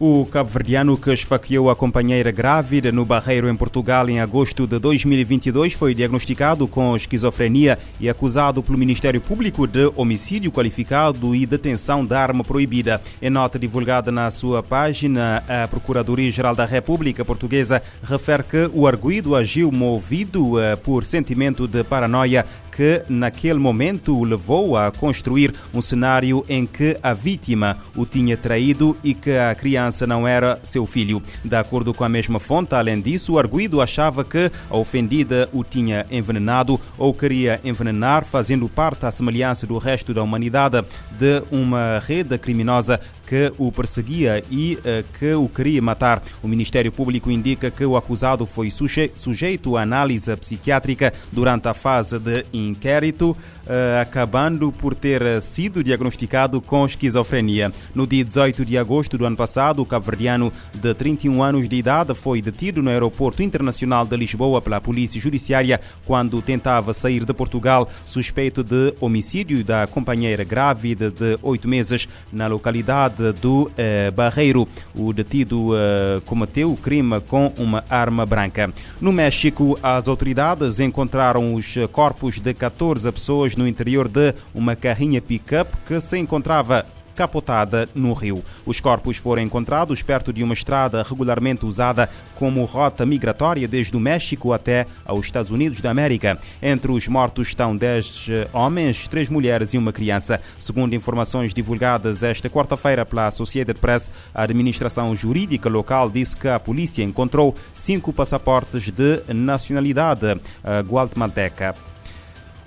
O cabo-verdiano que esfaqueou a companheira grávida no Barreiro, em Portugal, em agosto de 2022, foi diagnosticado com esquizofrenia e acusado pelo Ministério Público de homicídio qualificado e detenção de arma proibida. Em nota divulgada na sua página, a Procuradoria-Geral da República Portuguesa refere que o arguído agiu movido eh, por sentimento de paranoia que naquele momento o levou a construir um cenário em que a vítima o tinha traído e que a criança não era seu filho. De acordo com a mesma fonte, além disso, o arguído achava que a ofendida o tinha envenenado ou queria envenenar, fazendo parte à semelhança do resto da humanidade de uma rede criminosa que o perseguia e uh, que o queria matar. O Ministério Público indica que o acusado foi suje sujeito à análise psiquiátrica durante a fase de inquérito, uh, acabando por ter sido diagnosticado com esquizofrenia. No dia 18 de agosto do ano passado, o cabo-verdiano de 31 anos de idade foi detido no Aeroporto Internacional de Lisboa pela Polícia Judiciária quando tentava sair de Portugal, suspeito de homicídio da companheira grávida de oito meses na localidade do eh, Barreiro. O detido eh, cometeu o crime com uma arma branca. No México, as autoridades encontraram os corpos de 14 pessoas no interior de uma carrinha pick-up que se encontrava capotada no rio. Os corpos foram encontrados perto de uma estrada regularmente usada como rota migratória desde o México até aos Estados Unidos da América. Entre os mortos estão 10 homens, 3 mulheres e uma criança. Segundo informações divulgadas esta quarta-feira pela Associated Press, a administração jurídica local disse que a polícia encontrou cinco passaportes de nacionalidade guatemalteca.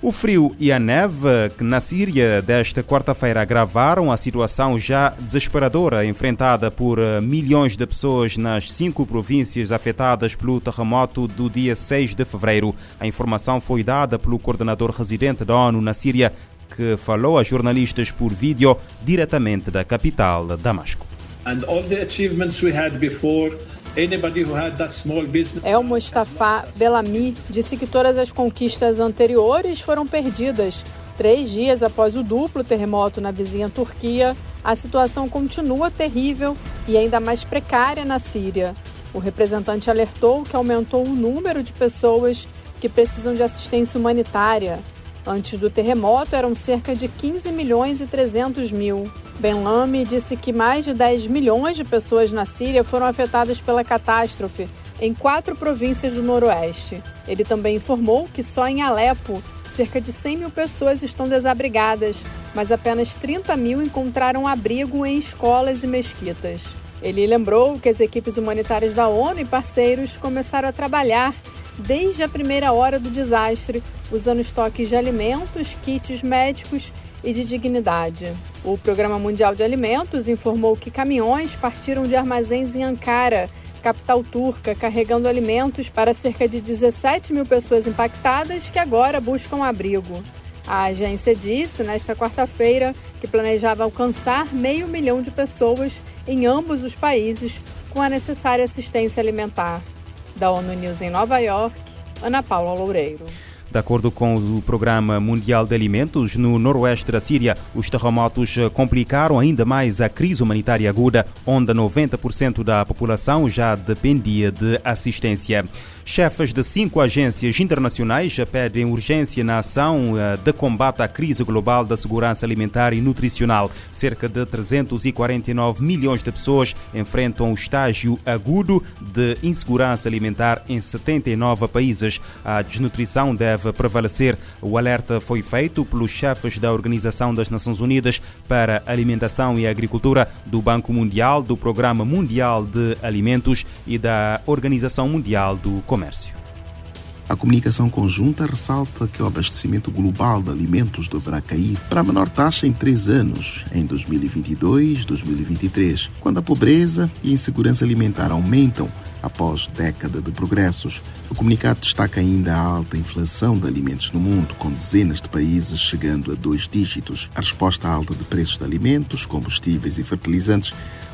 O frio e a neve que na Síria desta quarta-feira agravaram a situação já desesperadora enfrentada por milhões de pessoas nas cinco províncias afetadas pelo terremoto do dia 6 de fevereiro. A informação foi dada pelo coordenador residente da ONU na Síria, que falou a jornalistas por vídeo diretamente da capital, Damasco. And all the achievements we had before El Mustafa Belami disse que todas as conquistas anteriores foram perdidas. Três dias após o duplo terremoto na vizinha Turquia, a situação continua terrível e ainda mais precária na Síria. O representante alertou que aumentou o número de pessoas que precisam de assistência humanitária. Antes do terremoto, eram cerca de 15 milhões e 300 mil. Ben Lamy disse que mais de 10 milhões de pessoas na Síria foram afetadas pela catástrofe em quatro províncias do Noroeste. Ele também informou que só em Alepo, cerca de 100 mil pessoas estão desabrigadas, mas apenas 30 mil encontraram abrigo em escolas e mesquitas. Ele lembrou que as equipes humanitárias da ONU e parceiros começaram a trabalhar desde a primeira hora do desastre, usando estoques de alimentos, kits médicos e de dignidade. O Programa Mundial de Alimentos informou que caminhões partiram de armazéns em Ankara, capital turca, carregando alimentos para cerca de 17 mil pessoas impactadas que agora buscam abrigo. A agência disse nesta quarta-feira que planejava alcançar meio milhão de pessoas em ambos os países com a necessária assistência alimentar. Da ONU News em Nova York, Ana Paula Loureiro. De acordo com o Programa Mundial de Alimentos, no noroeste da Síria, os terremotos complicaram ainda mais a crise humanitária aguda, onde 90% da população já dependia de assistência. Chefes de cinco agências internacionais pedem urgência na ação eh, de combate à crise global da segurança alimentar e nutricional. Cerca de 349 milhões de pessoas enfrentam o estágio agudo de insegurança alimentar em 79 países. A desnutrição deve prevalecer. O alerta foi feito pelos chefes da Organização das Nações Unidas para Alimentação e Agricultura, do Banco Mundial, do Programa Mundial de Alimentos e da Organização Mundial do comércio. A comunicação conjunta ressalta que o abastecimento global de alimentos deverá cair para a menor taxa em três anos, em 2022 2023, quando a pobreza e a insegurança alimentar aumentam após década de progressos. O comunicado destaca ainda a alta inflação de alimentos no mundo, com dezenas de países chegando a dois dígitos. A resposta alta de preços de alimentos, combustíveis e fertilizantes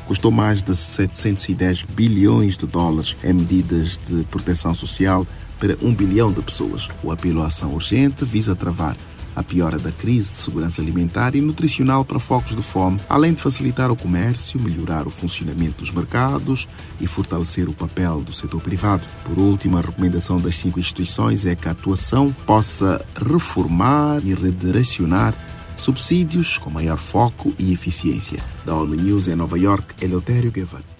custou mais de 710 bilhões de dólares em medidas de proteção social para um bilhão de pessoas. O apelo à ação urgente visa travar a piora da crise de segurança alimentar e nutricional para focos de fome, além de facilitar o comércio, melhorar o funcionamento dos mercados e fortalecer o papel do setor privado. Por último, a recomendação das cinco instituições é que a atuação possa reformar e redirecionar subsídios com maior foco e eficiência. Da ONU News em Nova York, Eleutério Guevara.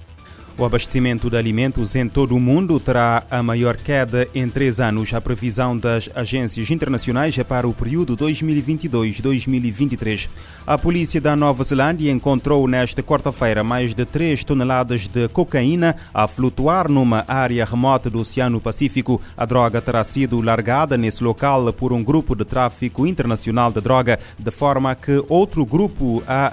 O abastecimento de alimentos em todo o mundo terá a maior queda em três anos. A previsão das agências internacionais é para o período 2022-2023. A polícia da Nova Zelândia encontrou nesta quarta-feira mais de 3 toneladas de cocaína a flutuar numa área remota do Oceano Pacífico. A droga terá sido largada nesse local por um grupo de tráfico internacional de droga, de forma que outro grupo a,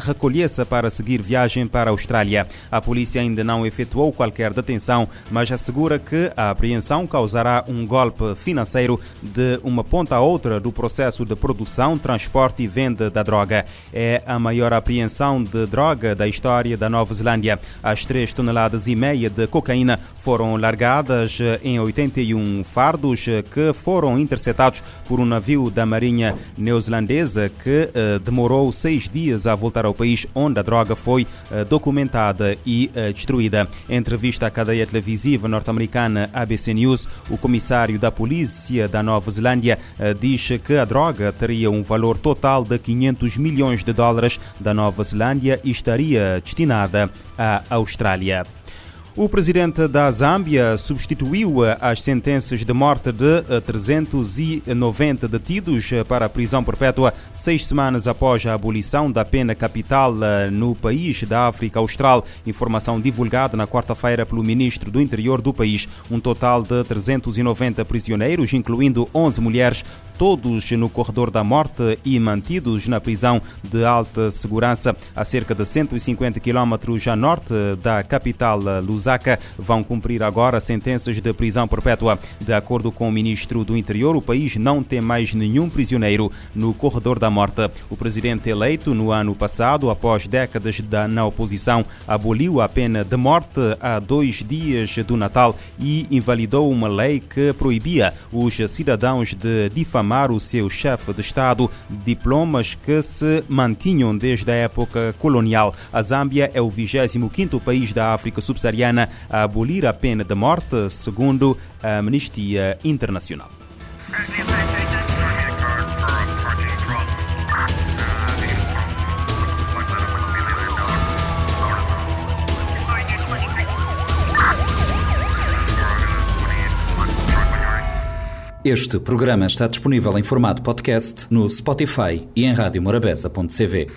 recolhesse para seguir viagem para a Austrália. A polícia ainda ainda não efetuou qualquer detenção, mas assegura que a apreensão causará um golpe financeiro de uma ponta a outra do processo de produção, transporte e venda da droga. É a maior apreensão de droga da história da Nova Zelândia. As 3 toneladas e meia de cocaína foram largadas em 81 fardos que foram interceptados por um navio da Marinha neozelandesa que eh, demorou seis dias a voltar ao país onde a droga foi eh, documentada e eh, destruída. Em entrevista à cadeia televisiva norte-americana ABC News, o comissário da polícia da Nova Zelândia eh, diz que a droga teria um valor total de 500 milhões de dólares da Nova Zelândia e estaria destinada à Austrália. O presidente da Zâmbia substituiu as sentenças de morte de 390 detidos para a prisão perpétua seis semanas após a abolição da pena capital no país da África Austral. Informação divulgada na quarta-feira pelo ministro do Interior do país. Um total de 390 prisioneiros, incluindo 11 mulheres, todos no corredor da morte e mantidos na prisão de alta segurança a cerca de 150 quilómetros a norte da capital Lusaka, vão cumprir agora sentenças de prisão perpétua. De acordo com o ministro do Interior, o país não tem mais nenhum prisioneiro no corredor da morte. O presidente eleito no ano passado, após décadas na oposição, aboliu a pena de morte há dois dias do Natal e invalidou uma lei que proibia os cidadãos de difamar o seu chefe de Estado diplomas que se mantinham desde a época colonial. A Zâmbia é o 25º país da África subsaariana a abolir a pena de morte, segundo a Amnistia Internacional. Este programa está disponível em formato podcast no Spotify e em radiomorabeza.cv.